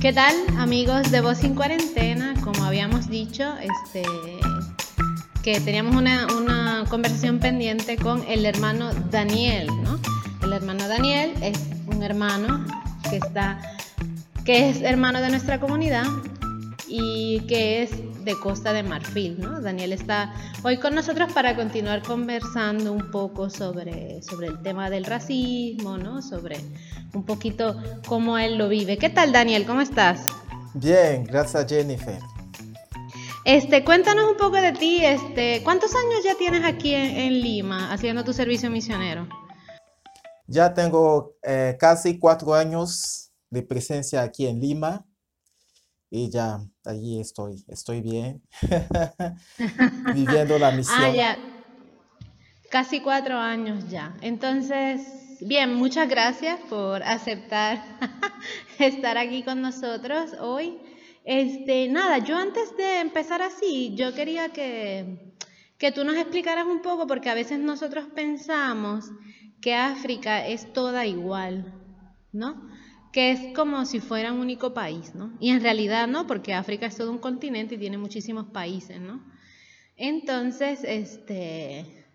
¿Qué tal amigos de Voz sin Cuarentena? Como habíamos dicho, este, que teníamos una, una, conversación pendiente con el hermano Daniel, ¿no? El hermano Daniel es un hermano que está, que es hermano de nuestra comunidad y que es de Costa de Marfil, ¿no? Daniel está hoy con nosotros para continuar conversando un poco sobre, sobre el tema del racismo, ¿no? Sobre un poquito cómo él lo vive. ¿Qué tal, Daniel? ¿Cómo estás? Bien, gracias, Jennifer. Este, cuéntanos un poco de ti, este, ¿cuántos años ya tienes aquí en, Lima haciendo tu servicio misionero? Ya tengo eh, casi cuatro años de presencia aquí en Lima y ya allí estoy, estoy bien, viviendo la ah, misión. Ah, ya, casi cuatro años ya. Entonces, bien, muchas gracias por aceptar estar aquí con nosotros hoy. Este, nada, yo antes de empezar así, yo quería que, que tú nos explicaras un poco, porque a veces nosotros pensamos que África es toda igual, ¿no? Que es como si fuera un único país, ¿no? Y en realidad no, porque África es todo un continente y tiene muchísimos países, ¿no? Entonces, este,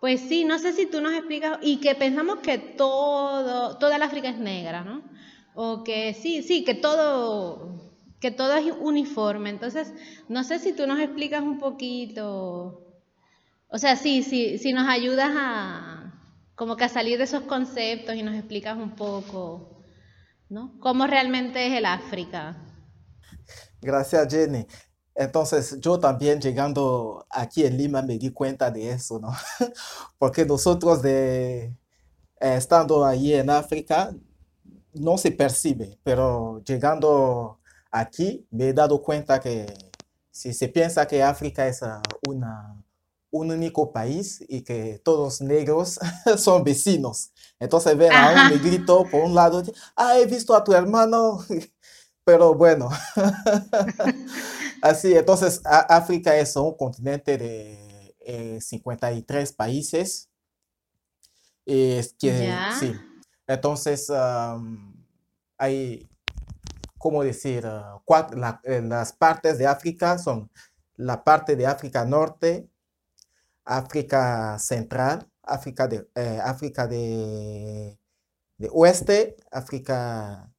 pues sí, no sé si tú nos explicas, y que pensamos que todo, toda el África es negra, ¿no? O que sí, sí, que todo, que todo es uniforme. Entonces, no sé si tú nos explicas un poquito, o sea, sí, sí, si nos ayudas a, como que a salir de esos conceptos y nos explicas un poco ¿no? ¿Cómo realmente es el África? Gracias, Jenny. Entonces, yo también llegando aquí en Lima me di cuenta de eso, ¿no? Porque nosotros de eh, estando allí en África no se percibe, pero llegando aquí me he dado cuenta que si se piensa que África es una un único país y que todos negros son vecinos. Entonces ven a un negrito por un lado, ah, he visto a tu hermano, pero bueno, así, entonces África es un continente de 53 eh, países. Es que, sí, entonces hay, ¿cómo decir? Ah, cuatro, eh, las partes de África son la parte de África Norte, África Central, África de, eh, África de, Oeste, África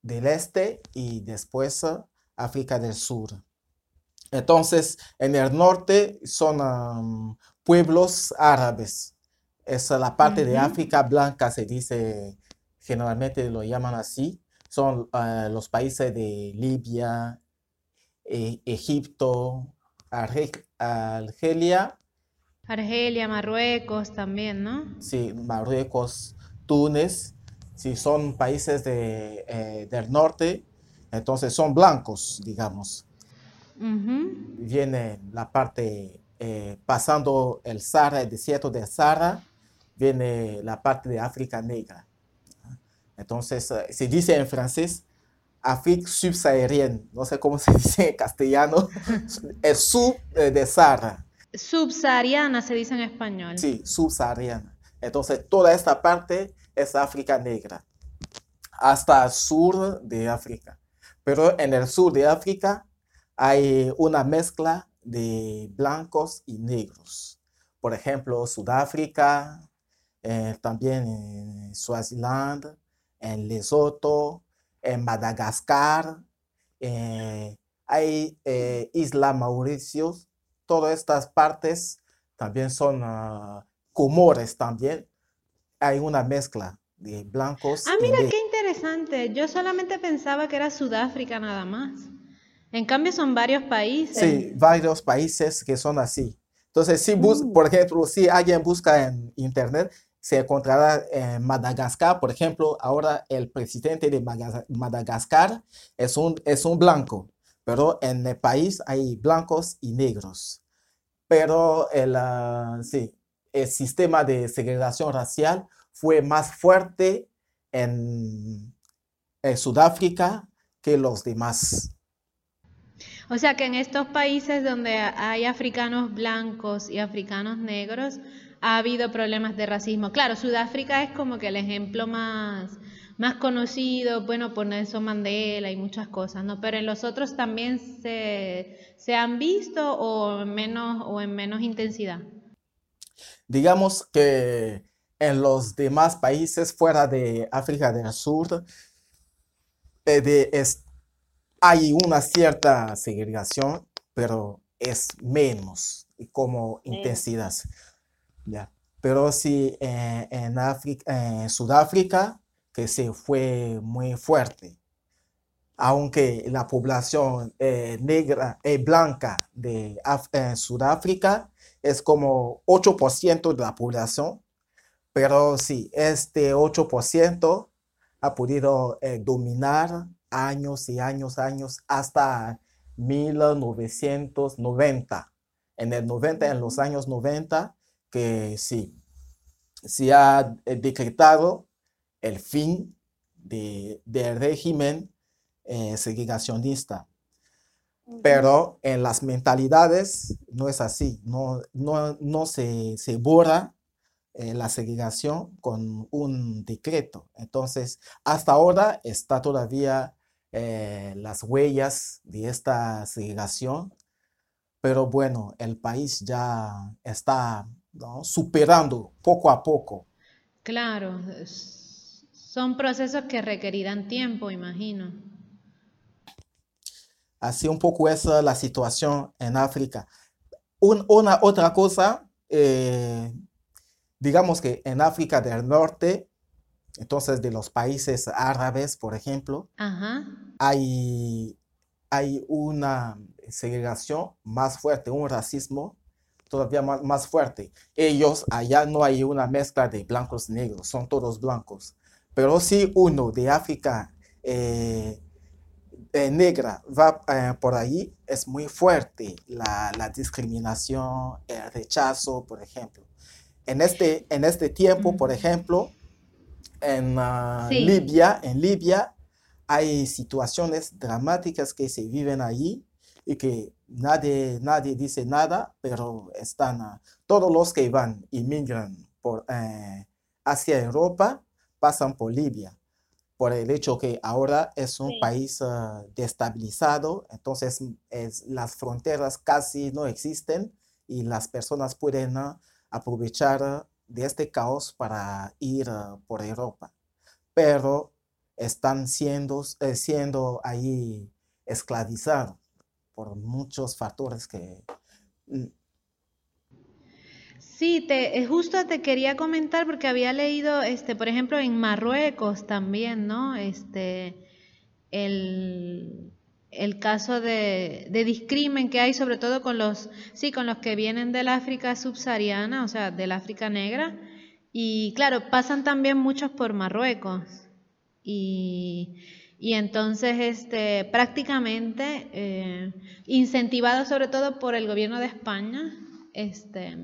del Este y después África del Sur. Entonces, en el norte son pueblos árabes. Es la parte de África blanca, se dice, generalmente lo llaman así. Son eh, los países de Libia, e, Egipto, Argelia Argelia, Marruecos también, ¿no? Sí, Marruecos, Túnez, sí, son países de, eh, del norte, entonces son blancos, digamos. Viene la parte, eh, pasando el Sahara, el desierto de Sahara, viene la parte de África negra. Entonces, eh, se dice en francés, África subsahariana, no sé cómo se dice en castellano, el sub de Sahara. Subsahariana se dice en español. Sí, subsahariana. Entonces, toda esta parte es África negra, hasta el sur de África. Pero en el sur de África hay una mezcla de blancos y negros. Por ejemplo, Sudáfrica, eh, también en Swaziland, en Lesotho, en Madagascar, eh, hay eh, Isla Mauritius, todas estas partes también son uh, comores también. Hay una mezcla de blancos. Ah, mira qué interesante. Yo solamente pensaba que era Sudáfrica nada más. En cambio son varios países. Sí, varios países que son así. Entonces, si bus mm. por ejemplo, si alguien busca en internet, se encontrará en Madagascar, por ejemplo, ahora el presidente de Madagascar es un, es un blanco pero en el país hay blancos y negros. Pero el, ah, sí, el sistema de segregación racial fue más fuerte en, Sudáfrica que los demás. O sea que en estos países donde hay africanos blancos y africanos negros, ha habido problemas de racismo. Claro, Sudáfrica es como que el ejemplo más, más conocidos, bueno, por Nelson Mandela y muchas cosas, ¿no? Pero en los otros también se, se han visto o en menos, o en menos intensidad. Digamos que en los demás países fuera de África del Sur eh, hay una cierta segregación, pero es menos como intensidad. ¿ya? Pero sí eh, en, África, en Sudáfrica, que se fue muy fuerte, aunque la población eh, negra y blanca de Sudáfrica es como 8% de la población, pero sí, este 8% ha podido eh, dominar años y años, años, hasta 1990. En el 90, en los años 90, que sí, se ha eh, decretado el fin de, del régimen eh, segregacionista. Pero en las mentalidades no es así, no, no, no se, se borra eh, la segregación con un decreto. Entonces, hasta ahora está todavía eh, las huellas de esta segregación, pero bueno, el país ya está superando poco a poco. Claro, son procesos que requerirán tiempo, imagino. Así un poco es la situación en África. una otra cosa eh, digamos que en África del Norte, entonces de los países árabes, por ejemplo, Hay, hay una segregación más fuerte, un racismo todavía más, fuerte. Ellos, allá no hay una mezcla de blancos y negros, son todos blancos. Pero si uno de África eh, eh, negra va eh, por ahí, es muy fuerte la, la discriminación, el rechazo, por ejemplo. En este, en este tiempo, por ejemplo, en ah, Libia, en Libia hay situaciones dramáticas que se viven allí y que nadie, nadie dice nada, pero están todos los que van, inmigran por, eh, hacia Europa, pasan por Libia, por el hecho que ahora es un país ah, destabilizado, entonces las fronteras casi no existen y las personas pueden aprovechar de este caos para ir por Europa, pero están siendo, eh, siendo ahí esclavizados por muchos factores que... Sí, te, eh, justo te quería comentar porque había leído, este, por ejemplo, en Marruecos también, ¿no? Este, el, el caso de, de, discrimen que hay sobre todo con los, sí, con los que vienen del África subsahariana, o sea, del África negra. Y claro, pasan también muchos por Marruecos. Y, y entonces, este, prácticamente, eh, incentivado sobre todo por el gobierno de España, este,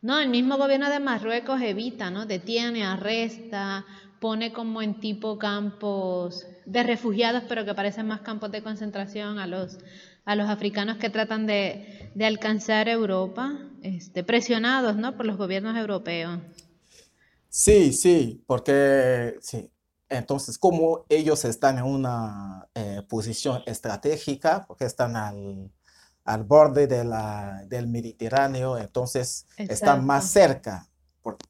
no, el mismo gobierno de Marruecos evita, ¿no? Detiene, arresta, pone como en tipo campos de refugiados, pero que parecen más campos de concentración a los, a los africanos que tratan de, alcanzar Europa, este, presionados ¿no? por los gobiernos europeos. Sí, sí, porque sí. Entonces, como ellos están en una eh, posición estratégica, porque están al, al borde de la, del Mediterráneo, entonces están más cerca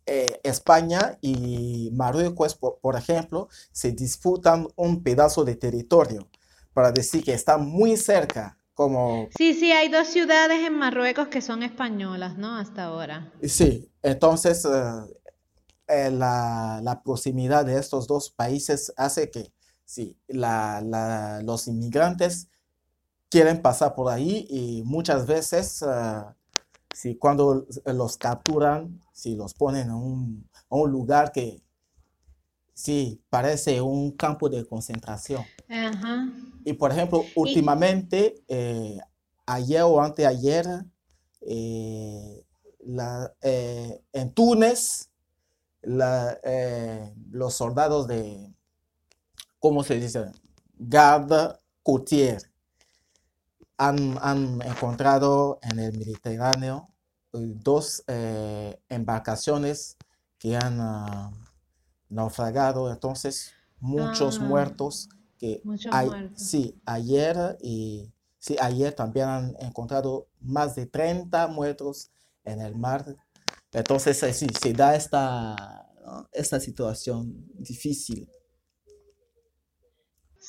eh, España y Marruecos, por, ejemplo, se disputan un pedazo de territorio para decir que están muy cerca. Como... Sí, sí, hay dos ciudades en Marruecos que son españolas, ¿no? Hasta ahora. Sí, entonces eh, eh, la, proximidad de estos dos países hace que sí, los inmigrantes quieren pasar por ahí y muchas veces si cuando los capturan, si los ponen en un, lugar que sí parece un campo de concentración. Y por ejemplo, últimamente, eh, ayer o anteayer, eh, eh, en Túnez, los soldados de, ¿cómo se dice? Garde Coutier han, encontrado en el Mediterráneo eh, dos eh, embarcaciones que han, ah, naufragado, entonces muchos ah, muertos que sí, ayer y sí, ayer también han encontrado más de 30 muertos en el mar. Entonces, sí, se da esta, esta situación difícil.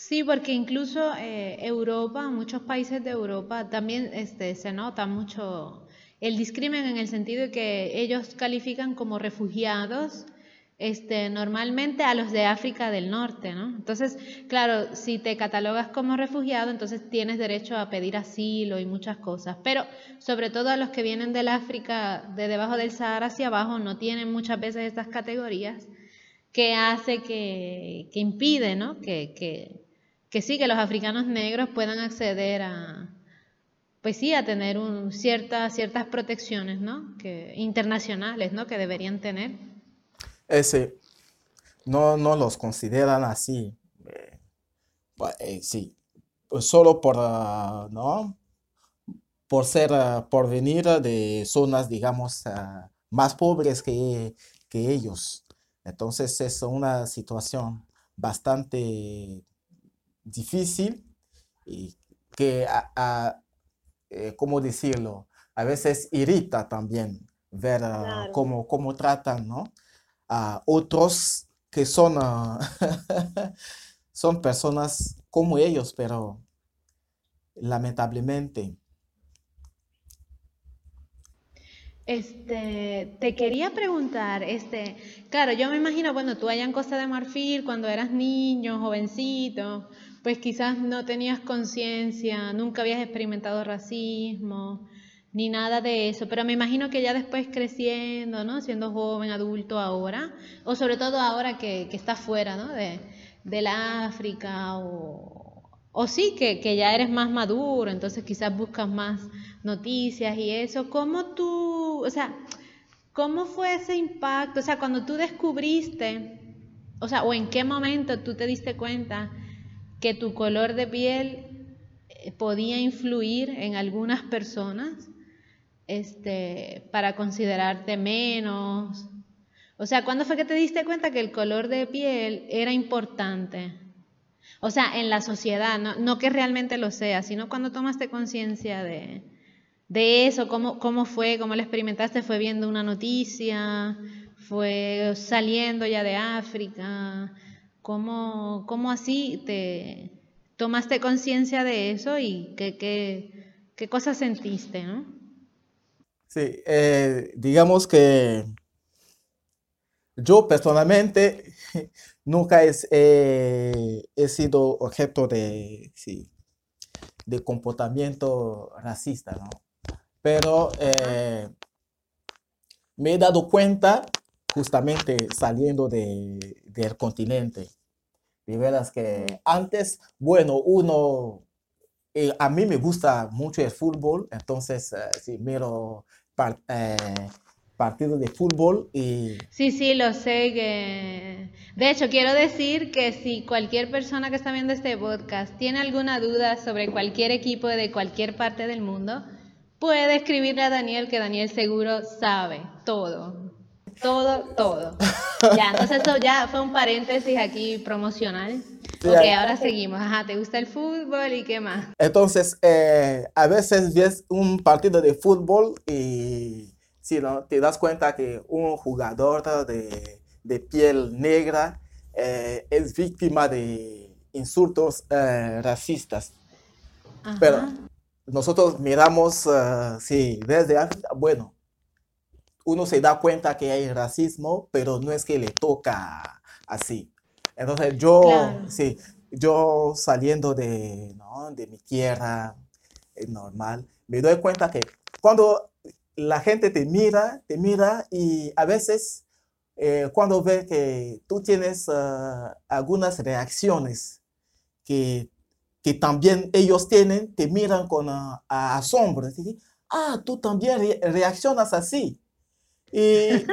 Sí, porque incluso eh, Europa, muchos países de Europa, también este, se nota mucho el discrimen en el sentido de que ellos califican como refugiados este, normalmente a los de África del Norte, ¿no? Entonces, claro, si te catalogas como refugiado, entonces tienes derecho a pedir asilo y muchas cosas, pero sobre todo a los que vienen del África, de debajo del Sahara hacia abajo, no tienen muchas veces estas categorías que hace que, que impide, ¿no? Que, que, que sí, que los africanos negros puedan acceder a, pues sí, a tener un, ciertas ciertas protecciones, ¿no? Que, internacionales, ¿no? Que deberían tener. Ese, no, no los consideran así. Eh, eh, sí, pues solo por, ah, ¿no? Por ser, ah, por venir de zonas, digamos, ah, más pobres que, que ellos. Entonces es una situación bastante difícil y que, a, eh, ¿cómo decirlo? A veces irrita también ver ah, cómo, cómo, tratan ¿no? a otros que son, ah, son personas como ellos, pero lamentablemente. Este, te quería preguntar, este, claro, yo me imagino, bueno, tú allá en Costa de Marfil, cuando eras niño, jovencito, pues quizás no tenías conciencia, nunca habías experimentado racismo, ni nada de eso, pero me imagino que ya después creciendo, ¿no? Siendo joven, adulto ahora, o sobre todo ahora que, que estás fuera, ¿no? De, del África, o, o sí, que, que, ya eres más maduro, entonces quizás buscas más noticias y eso. ¿Cómo tú, o sea, cómo fue ese impacto? O sea, cuando tú descubriste, o sea, o en qué momento tú te diste cuenta que tu color de piel eh, podía influir en algunas personas este, para considerarte menos. O sea, ¿cuándo fue que te diste cuenta que el color de piel era importante? O sea, en la sociedad, no, que realmente lo sea, sino cuando tomaste conciencia de, de, eso, cómo, cómo fue, cómo lo experimentaste, fue viendo una noticia, fue saliendo ya de África, ¿Cómo, cómo así te tomaste conciencia de eso y qué, qué, qué cosas sentiste, no? Sí, eh, digamos que yo personalmente nunca he, he sido objeto de, sí, de comportamiento racista, ¿no? Pero eh, me he dado cuenta justamente saliendo de, del continente de que antes, bueno, uno, eh, a mí me gusta mucho el fútbol, entonces eh, sí, miro eh, partidos de fútbol y... Sí, sí, lo sé que... De hecho, quiero decir que si cualquier persona que está viendo este podcast tiene alguna duda sobre cualquier equipo de cualquier parte del mundo, puede escribirle a Daniel, que Daniel seguro sabe todo todo, todo. Ya, entonces eso ya fue un paréntesis aquí promocional. ok, ahora seguimos. Ajá, ¿te gusta el fútbol y qué más? Entonces, eh, a veces ves un partido de fútbol y si ¿no? te das cuenta que un jugador de, de piel negra eh, es víctima de insultos eh, racistas. Pero nosotros miramos, sí, desde bueno, uno se da cuenta que hay racismo, pero no es que le toca así. Entonces yo, sí, yo saliendo de, ¿no? de mi tierra es normal, me doy cuenta que cuando la gente te mira, te mira y a veces eh, cuando ve que tú tienes ah, algunas reacciones que, que, también ellos tienen, te miran con uh, asombro. Ah, tú también reaccionas así. Y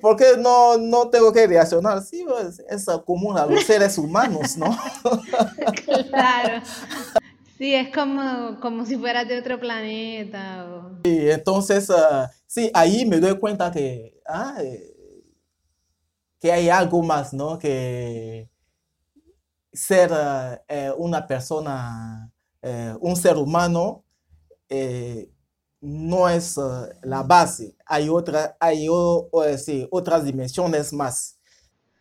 ¿por qué no, no tengo que reaccionar? Sí, pues, es común a los seres humanos, ¿no? claro. Sí, es como, como si fueras de otro planeta. Y entonces, uh, sí, ahí me doy cuenta que ah, eh, que hay algo más, ¿no? Que ser eh, una persona, eh, un ser humano, eh, no es la base. Hay, otra, hay otras dimensiones más.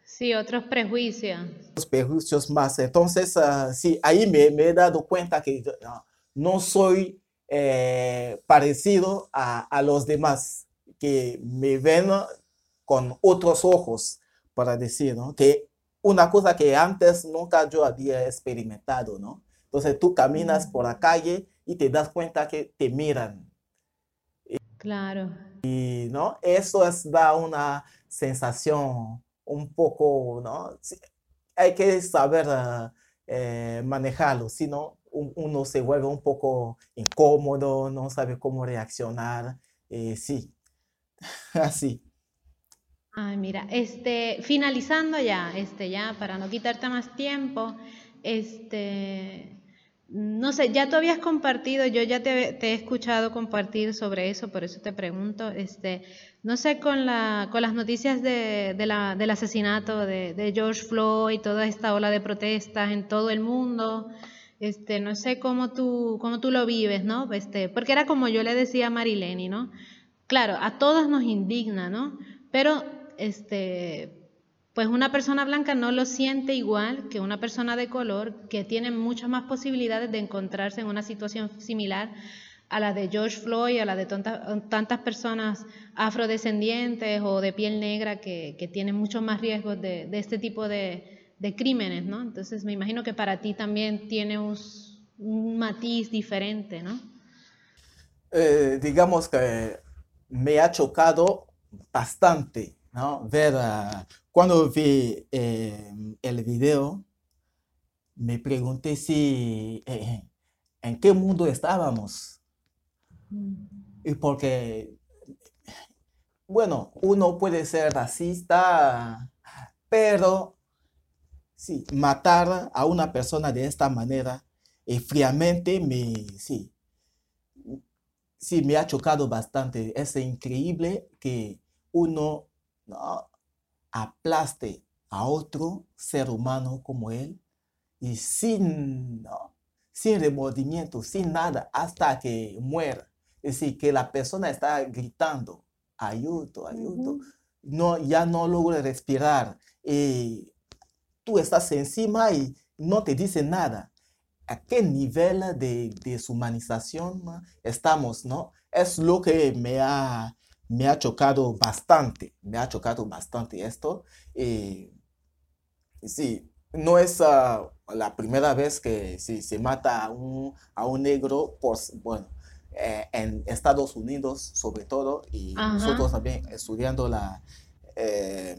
Sí, otros prejuicios. Los prejuicios más. Entonces, sí, ahí me, he dado cuenta que no soy parecido a, a, los demás, que me ven con otros ojos, para decir, ¿no? Que una cosa que antes nunca yo había experimentado, ¿no? Entonces tú caminas por la calle y te das cuenta que te miran. Claro. Y, ¿no? Eso es, da una sensación un poco, ¿no? hay que saber eh, manejarlo, si no, uno se vuelve un poco incómodo, no sabe cómo reaccionar. Eh, sí, así. Ay, mira, este, finalizando ya, este, ya para no quitarte más tiempo, este, no sé, ya tú habías compartido, yo ya te, he escuchado compartir sobre eso, por eso te pregunto, este, no sé, con, la, con las noticias de, la, del asesinato de, de, George Floyd, toda esta ola de protestas en todo el mundo, este, no sé cómo tú, cómo tú lo vives, ¿no? Este, porque era como yo le decía a Marileni, ¿no? Claro, a todos nos indigna, ¿no? Pero este, pues una persona blanca no lo siente igual que una persona de color que tiene muchas más posibilidades de encontrarse en una situación similar a la de George Floyd, a la de tantas personas afrodescendientes o de piel negra que, tienen muchos más riesgos de, este tipo de, crímenes, ¿no? Entonces me imagino que para ti también tiene un, matiz diferente, ¿no? Eh, digamos que me ha chocado bastante Ver, cuando vi eh, el video, me pregunté si, eh, ¿en qué mundo estábamos? Y porque, bueno, uno puede ser racista, pero sí, matar a una persona de esta manera, y fríamente, me, sí, sí, me ha chocado bastante. Es increíble que uno ¿no? Aplaste a otro ser humano como él y sin, sin remordimiento, sin nada, hasta que muera. Es decir, que la persona está gritando, ayudo, ayudo, no, ya no logra respirar. Y tú estás encima y no te dice nada. ¿A qué nivel de deshumanización estamos? ¿no? Es lo que me ha me ha chocado bastante, me ha chocado bastante esto. Y sí, no es ah, la primera vez que se mata a un, a un negro, por, bueno, eh, en Estados Unidos sobre todo, y nosotros también estudiando la, eh,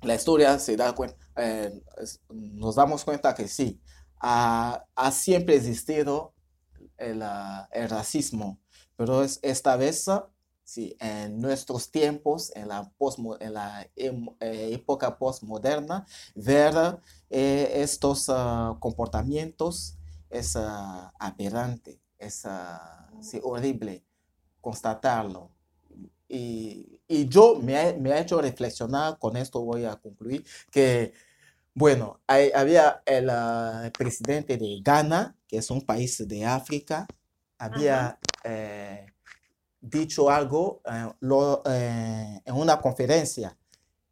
la historia, se da cuenta, eh, nos damos cuenta que sí, ha, siempre existido el, ah, el racismo, pero es, esta vez Sí, en nuestros tiempos, en la, en la em, eh, época postmoderna, ver eh, estos ah, comportamientos es uh, aberrante, es horrible constatarlo. Y, y yo me me ha, hecho reflexionar, con esto voy a concluir, que, bueno, había el presidente de Ghana, que es un país de África, había dicho algo eh, eh, en una conferencia.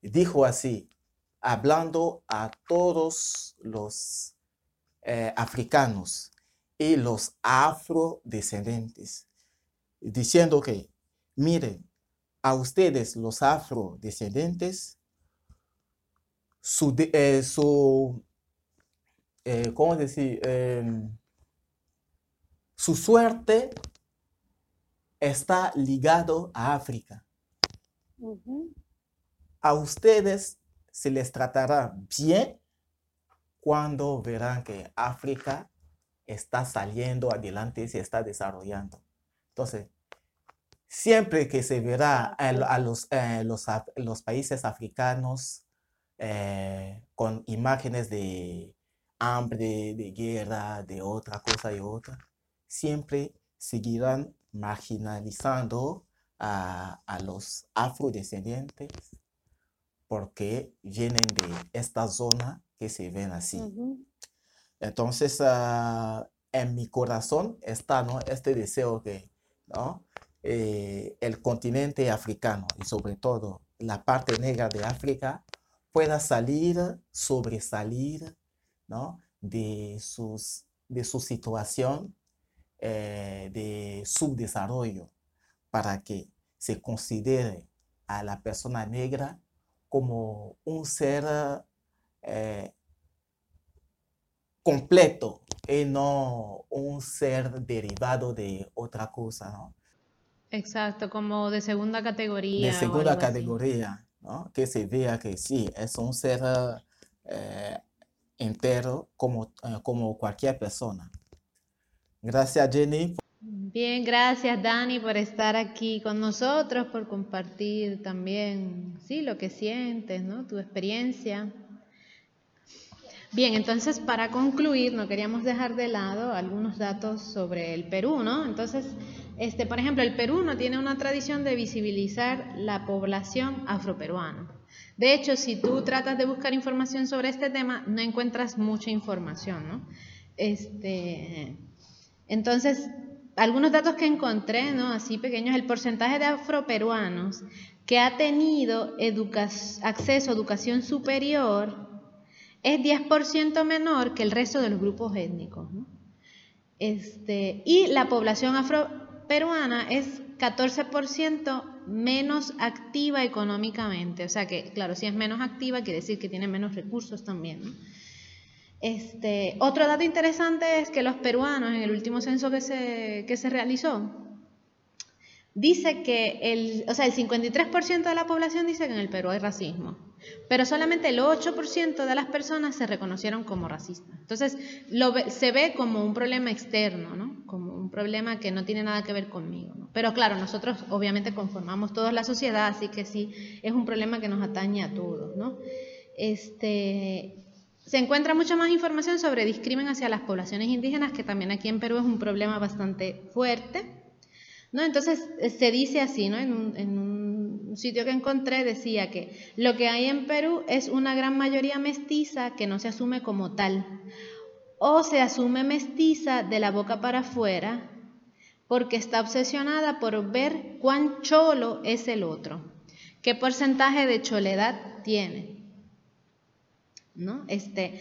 Dijo así, hablando a todos los eh, africanos y los afrodescendientes, diciendo que, miren, a ustedes los afrodescendientes, su, su ¿cómo decir? Su suerte está ligado a África. A ustedes se les tratará bien cuando verán que África está saliendo adelante y se está desarrollando. Entonces, siempre que se verá a, los, eh, los, países africanos eh, con imágenes de hambre, de guerra, de otra cosa y otra, siempre seguirán marginalizando a, los afrodescendientes porque vienen de esta zona que se ven así. Entonces, ah, en mi corazón está ¿no? este deseo que ¿no? Eh, el continente africano y sobre todo la parte negra de África pueda salir, sobresalir ¿no? de, sus, de su situación eh, de subdesarrollo para que se considere a la persona negra como un ser eh, completo y no un ser derivado de otra cosa, ¿no? Exacto, como de segunda categoría. De segunda categoría, ¿no? Que se vea que sí, es un ser eh, entero como, eh, como cualquier persona. Gracias, Jenny. Bien, gracias Dani por estar aquí con nosotros, por compartir también, sí, lo que sientes, ¿no? Tu experiencia. Bien, entonces para concluir, no queríamos dejar de lado algunos datos sobre el Perú, ¿no? Entonces, este, por ejemplo, el Perú no tiene una tradición de visibilizar la población afroperuana. De hecho, si tú tratas de buscar información sobre este tema, no encuentras mucha información, ¿no? Este, entonces, algunos datos que encontré, ¿no? Así pequeños, el porcentaje de afroperuanos que ha tenido acceso a educación superior es 10% menor que el resto de los grupos étnicos. Este, y la población afroperuana es 14% menos activa económicamente. O sea que, claro, si es menos activa, quiere decir que tiene menos recursos también. Este, otro dato interesante es que los peruanos, en el último censo que se, realizó, dice que el, o sea, el 53% de la población dice que en el Perú hay racismo, pero solamente el 8% de las personas se reconocieron como racistas. Entonces, se ve como un problema externo, ¿no? como un problema que no tiene nada que ver conmigo. Pero claro, nosotros obviamente conformamos toda la sociedad, así que sí, es un problema que nos atañe a todos. ¿no? Este, se encuentra mucha más información sobre discrimen hacia las poblaciones indígenas, que también aquí en Perú es un problema bastante fuerte. ¿no? Entonces eh, se dice así, ¿no? En un, sitio que encontré decía que lo que hay en Perú es una gran mayoría mestiza que no se asume como tal, o se asume mestiza de la boca para afuera porque está obsesionada por ver cuán cholo es el otro, qué porcentaje de choledad tiene. ¿No? Este,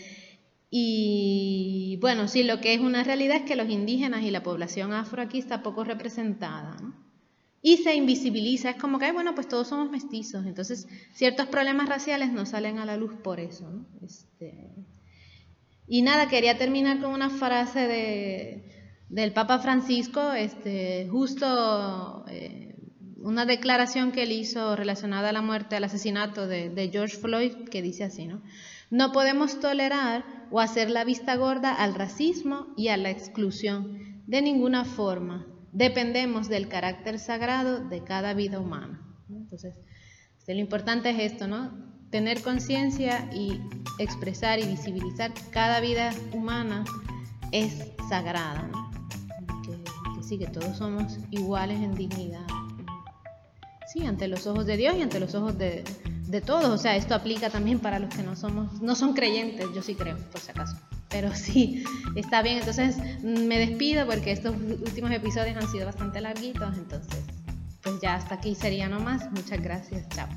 y bueno, sí, lo que es una realidad es que los indígenas y la población afro aquí está poco representada. Y se invisibiliza, es como que, bueno, pues todos somos mestizos, entonces ciertos problemas raciales no salen a la luz por eso. Este, y nada, quería terminar con una frase de, del Papa Francisco, este, justo eh, una declaración que él hizo relacionada a la muerte, al asesinato de, de George Floyd, que dice así, ¿no? No podemos tolerar o hacer la vista gorda al racismo y a la exclusión. De ninguna forma. Dependemos del carácter sagrado de cada vida humana. Entonces, lo importante es esto, ¿no? Tener conciencia y expresar y visibilizar cada vida humana es sagrada, que sí, que todos somos iguales en dignidad. Sí, ante los ojos de Dios y ante los ojos de, de todos, o sea, esto aplica también para los que no somos, no son creyentes, yo sí creo, por si acaso. Pero sí, está bien, entonces me despido porque estos últimos episodios han sido bastante larguitos, entonces pues ya hasta aquí sería nomás. Muchas gracias, chao.